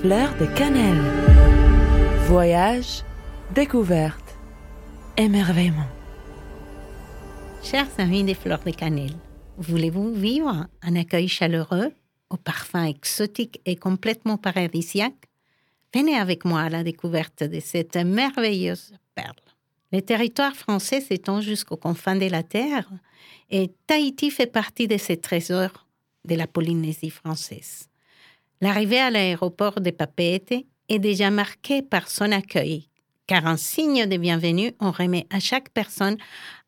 Fleur de cannelle. Voyage, découverte, émerveillement. Chers amis des fleurs de cannelle, voulez-vous vivre un accueil chaleureux, au parfum exotique et complètement paradisiaque? Venez avec moi à la découverte de cette merveilleuse perle. Le territoire français s'étend jusqu'aux confins de la Terre et Tahiti fait partie de ces trésors de la Polynésie française. L'arrivée à l'aéroport de Papeete est déjà marquée par son accueil, car en signe de bienvenue, on remet à chaque personne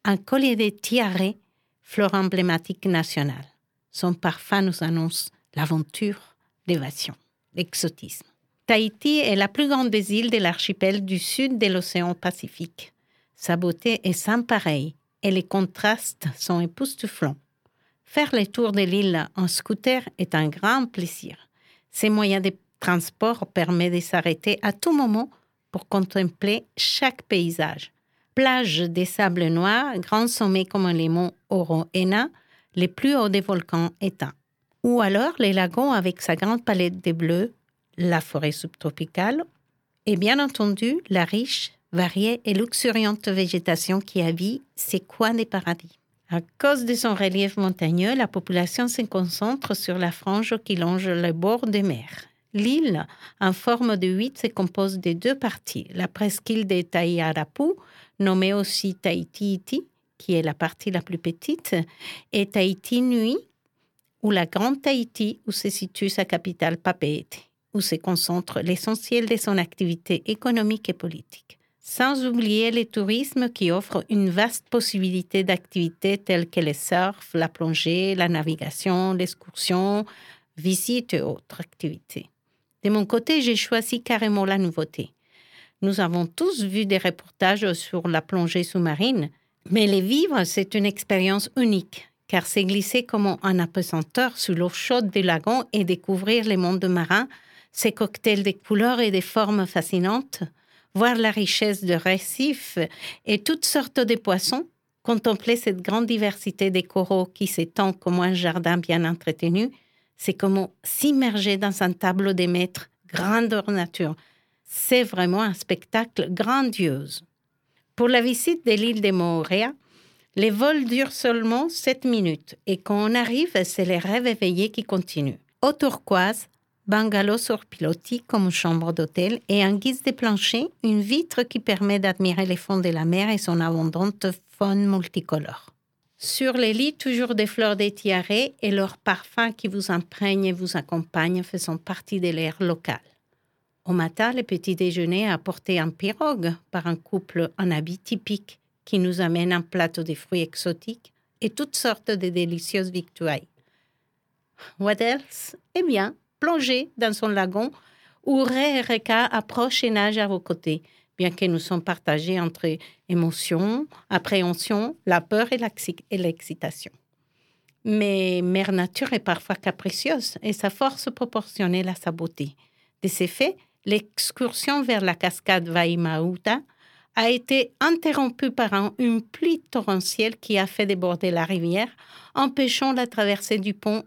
un collier de tiare, fleur emblématique nationale. Son parfum nous annonce l'aventure, l'évasion, l'exotisme. Tahiti est la plus grande des îles de l'archipel du sud de l'océan Pacifique. Sa beauté est sans pareil et les contrastes sont époustouflants. Faire le tour de l'île en scooter est un grand plaisir. Ces moyens de transport permettent de s'arrêter à tout moment pour contempler chaque paysage. Plages des sables noirs, grands sommets comme les monts Oro-Ena, les plus hauts des volcans éteints. Ou alors les lagons avec sa grande palette de bleus, la forêt subtropicale et bien entendu la riche variée et luxuriante végétation qui habite ces coins des paradis? À cause de son relief montagneux, la population se concentre sur la frange qui longe le bord de mer. L'île, en forme de huit, se compose de deux parties. La presqu'île de Taïarapu, nommée aussi Tahiti, qui est la partie la plus petite, et Tahiti Nui, ou la Grande Tahiti, où se situe sa capitale Papeete, où se concentre l'essentiel de son activité économique et politique sans oublier le tourisme qui offre une vaste possibilité d'activités telles que le surf, la plongée, la navigation, l'excursion, visites et autres activités. De mon côté, j'ai choisi carrément la nouveauté. Nous avons tous vu des reportages sur la plongée sous-marine, mais les vivre, c'est une expérience unique, car c'est glisser comme un apesanteur sous l'eau chaude des lagons et découvrir les mondes marins, ces cocktails de couleurs et de formes fascinantes, voir la richesse de récifs et toutes sortes de poissons, contempler cette grande diversité des coraux qui s'étend comme un jardin bien entretenu, c'est comme s'immerger dans un tableau des maîtres grandeur nature. C'est vraiment un spectacle grandiose. Pour la visite de l'île de Moorea, les vols durent seulement 7 minutes et quand on arrive, c'est les rêves éveillés qui continuent. Au turquoise, bungalow sur pilotis comme chambre d'hôtel et en guise de plancher, une vitre qui permet d'admirer les fonds de la mer et son abondante faune multicolore. Sur les lits, toujours des fleurs d'étiaré et leurs parfums qui vous imprègnent et vous accompagnent faisant partie de l'air local. Au matin, le petit déjeuner a apporté un pirogue par un couple en habit typique qui nous amène un plateau de fruits exotiques et toutes sortes de délicieuses victuailles. What else? Eh bien, plonger dans son lagon où Ré et Reka approchent et nagent à vos côtés, bien que nous sommes partagés entre émotion, appréhension, la peur et l'excitation. Mais Mère Nature est parfois capricieuse et sa force proportionnelle à sa beauté. De ces faits, l'excursion vers la cascade Vaimauta a été interrompue par une pluie torrentielle qui a fait déborder la rivière, empêchant la traversée du pont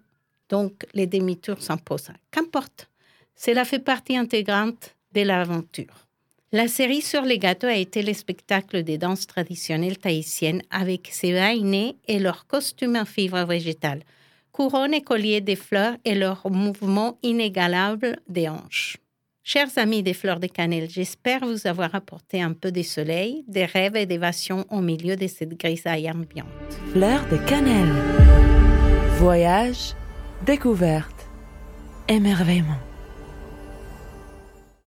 donc, les demi-tours s'imposent. Qu'importe, cela fait partie intégrante de l'aventure. La série sur les gâteaux a été le spectacle des danses traditionnelles tahitiennes avec ses vainés et leurs costumes en fibres végétales, couronnes et colliers de fleurs et leurs mouvements inégalables des hanches. Chers amis des fleurs de cannelle, j'espère vous avoir apporté un peu de soleil, des rêves et d'évasion au milieu de cette grisaille ambiante. Fleurs de cannelle. Voyage découverte, émerveillement.